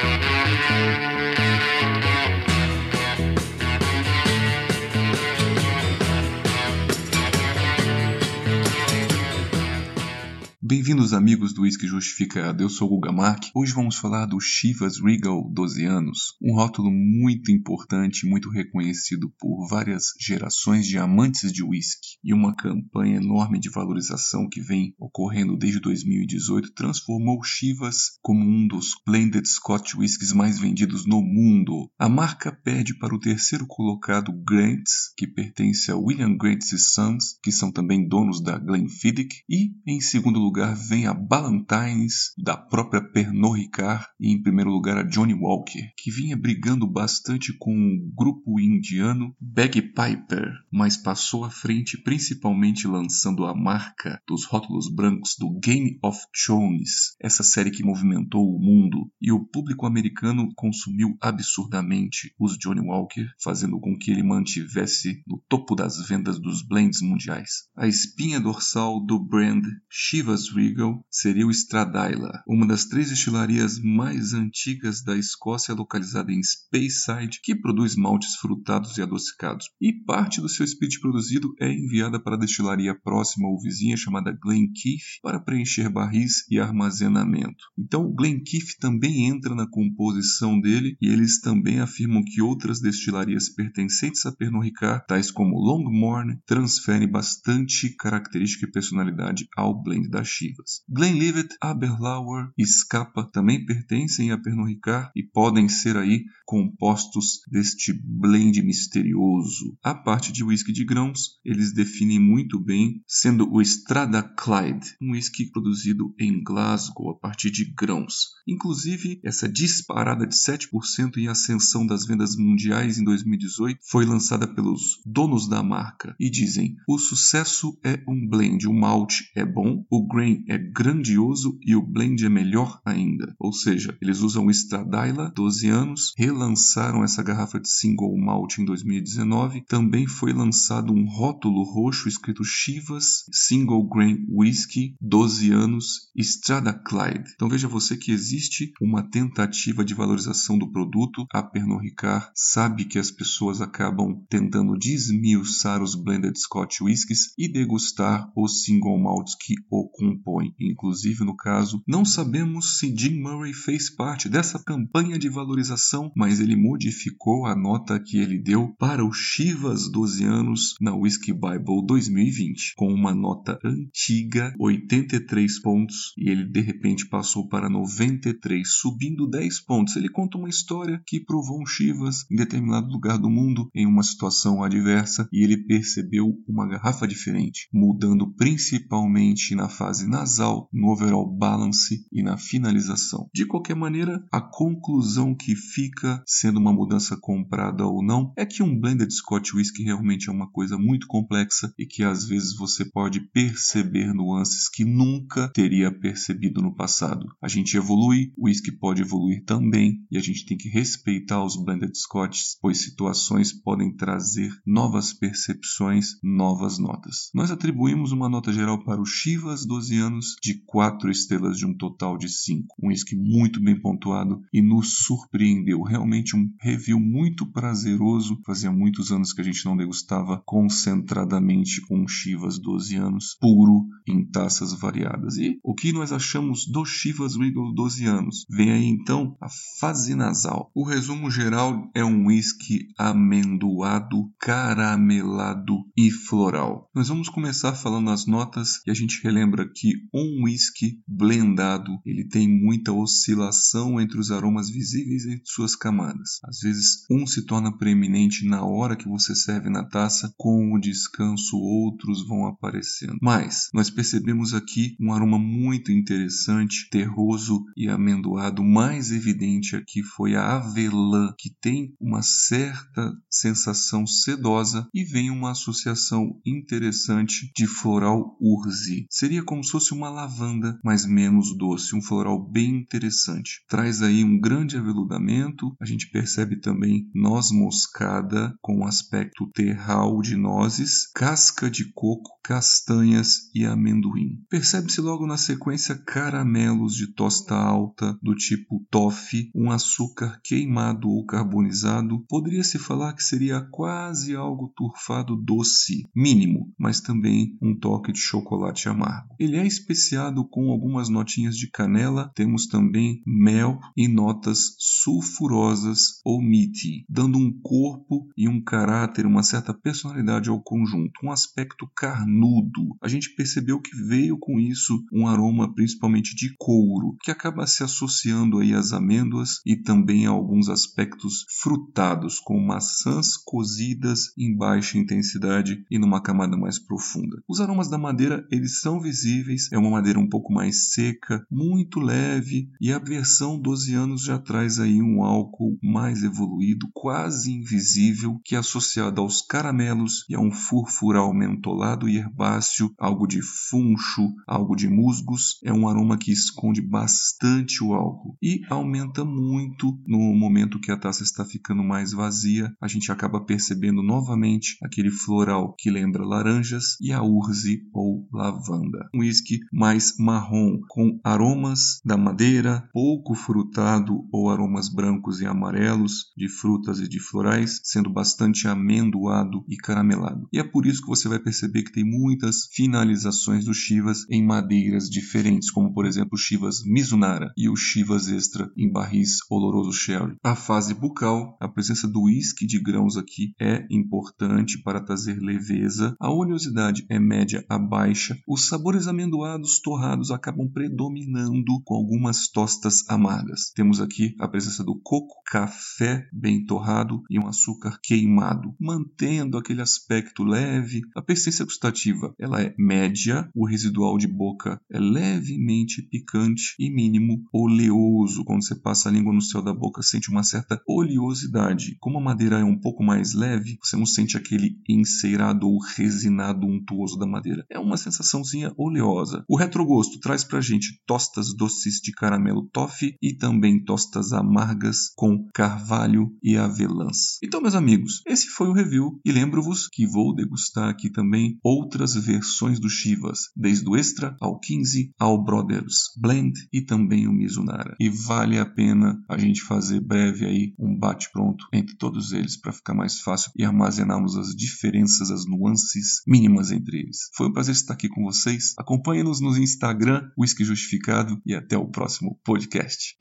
Thank you. Bem-vindos amigos do Whisky Justificado, eu sou o Guga Mark. Hoje vamos falar do Chivas Regal 12 anos, um rótulo muito importante, muito reconhecido por várias gerações de amantes de whisky e uma campanha enorme de valorização que vem ocorrendo desde 2018 transformou Chivas como um dos blended Scotch whiskies mais vendidos no mundo. A marca perde para o terceiro colocado Grants, que pertence a William Grant Sons, que são também donos da Glenfiddich, e em segundo lugar vem a Ballantines, da própria Pernod Ricard, e em primeiro lugar a Johnny Walker, que vinha brigando bastante com o grupo indiano Bagpiper, mas passou à frente principalmente lançando a marca dos rótulos brancos do Game of Thrones, essa série que movimentou o mundo, e o público americano consumiu absurdamente os Johnny Walker, fazendo com que ele mantivesse no topo das vendas dos blends mundiais. A espinha dorsal do brand Chivas Seria o Stradaila, uma das três destilarias mais antigas da Escócia localizada em Speyside, que produz maltes frutados e adocicados. E parte do seu speed produzido é enviada para a destilaria próxima ou vizinha chamada Glenkeith para preencher barris e armazenamento. Então o Glenkeith também entra na composição dele e eles também afirmam que outras destilarias pertencentes a Pernod Ricard, tais como Longmorn, transferem bastante característica e personalidade ao blend da Chivas. Glenlivet, Aberlour e Scapa também pertencem a Pernod Ricard e podem ser aí compostos deste blend misterioso. A parte de whisky de grãos, eles definem muito bem, sendo o Strada Clyde, um whisky produzido em Glasgow a partir de grãos. Inclusive, essa disparada de 7% em ascensão das vendas mundiais em 2018 foi lançada pelos donos da marca e dizem: "O sucesso é um blend, o malte é bom, o grain é grandioso e o blend é melhor ainda. Ou seja, eles usam o Stradaila, 12 anos, relançaram essa garrafa de single malt em 2019. Também foi lançado um rótulo roxo escrito Chivas Single Grain Whisky, 12 anos, Strada Clyde. Então veja você que existe uma tentativa de valorização do produto. A Pernod Ricard sabe que as pessoas acabam tentando desmiuçar os blended Scotch whiskies e degustar os single malts que o Inclusive, no caso, não sabemos se Jim Murray fez parte dessa campanha de valorização, mas ele modificou a nota que ele deu para o Chivas 12 anos na Whiskey Bible 2020, com uma nota antiga, 83 pontos, e ele de repente passou para 93, subindo 10 pontos. Ele conta uma história que provou um Chivas em determinado lugar do mundo em uma situação adversa e ele percebeu uma garrafa diferente, mudando principalmente na fase fase nasal, no overall balance e na finalização. De qualquer maneira, a conclusão que fica, sendo uma mudança comprada ou não, é que um blended Scotch Whisky realmente é uma coisa muito complexa e que às vezes você pode perceber nuances que nunca teria percebido no passado. A gente evolui, o whisky pode evoluir também e a gente tem que respeitar os blended Scotches, pois situações podem trazer novas percepções, novas notas. Nós atribuímos uma nota geral para o Chivas 12 12 anos de 4 estrelas de um total de 5. Um whisky muito bem pontuado e nos surpreendeu. Realmente um review muito prazeroso. Fazia muitos anos que a gente não degustava concentradamente um Chivas 12 anos puro em taças variadas. E o que nós achamos do Chivas Regal 12 anos? Vem aí então a fase nasal. O resumo geral é um whisky amendoado, caramelado e floral. Nós vamos começar falando as notas e a gente relembra que um whisky blendado ele tem muita oscilação entre os aromas visíveis entre suas camadas. Às vezes um se torna preeminente na hora que você serve na taça, com o descanso outros vão aparecendo. Mas nós percebemos aqui um aroma muito interessante, terroso e amendoado. mais evidente aqui foi a avelã, que tem uma certa sensação sedosa e vem uma associação interessante de floral urze. Seria como se fosse uma lavanda, mas menos doce, um floral bem interessante. Traz aí um grande aveludamento, a gente percebe também noz moscada com aspecto terral de nozes, casca de coco, castanhas e amendoim. Percebe-se logo na sequência caramelos de tosta alta do tipo toffee, um açúcar queimado ou carbonizado. Poderia-se falar que seria quase algo turfado doce, mínimo, mas também um toque de chocolate amargo. Ele é especiado com algumas notinhas de canela, temos também mel e notas sulfurosas ou meaty, dando um corpo e um caráter, uma certa personalidade ao conjunto, um aspecto carnudo. A gente percebeu que veio com isso um aroma principalmente de couro, que acaba se associando aí às amêndoas e também a alguns aspectos frutados, com maçãs cozidas em baixa intensidade e numa camada mais profunda. Os aromas da madeira, eles são visíveis, é uma madeira um pouco mais seca, muito leve, e a versão 12 anos já traz aí um álcool mais evoluído, quase invisível, que é associado aos caramelos e a um furfural mentolado e herbáceo, algo de funcho, algo de musgos, é um aroma que esconde bastante o álcool e aumenta muito no momento que a taça está ficando mais vazia, a gente acaba percebendo novamente aquele floral que lembra laranjas e a urze ou lavanda. Um whisky mais marrom, com aromas da madeira, pouco frutado ou aromas brancos e amarelos de frutas e de florais, sendo bastante amendoado e caramelado. E é por isso que você vai perceber que tem muitas finalizações do Chivas em madeiras diferentes, como por exemplo o Chivas Mizunara e o Chivas Extra em barris oloroso sherry. A fase bucal, a presença do uísque de grãos aqui é importante para trazer leveza. A oleosidade é média a baixa. Os sabores amendoados torrados acabam predominando com algumas tostas amargas. Temos aqui a presença do coco, café bem torrado e um açúcar queimado, mantendo aquele aspecto leve. A persistência gustativa ela é média, o residual de boca é levemente picante e mínimo oleoso. Quando você passa a língua no céu da boca, sente uma certa oleosidade. Como a madeira é um pouco mais leve, você não sente aquele enceirado ou resinado untuoso da madeira. É uma sensaçãozinha oleosa. O retrogosto traz pra gente tostas doces de caramelo toffee e também tostas amargas com carvalho e avelãs. Então, meus amigos, esse foi o review e lembro-vos que vou degustar aqui também outras versões do Chivas, desde o Extra ao 15 ao Brothers Blend e também o Mizunara. E vale a pena a gente fazer breve aí um bate-pronto entre todos eles para ficar mais fácil e armazenarmos as diferenças, as nuances mínimas entre eles. Foi um prazer estar aqui com vocês. Acompanhe-nos no Instagram, Whisky Justificado, e até o próximo podcast.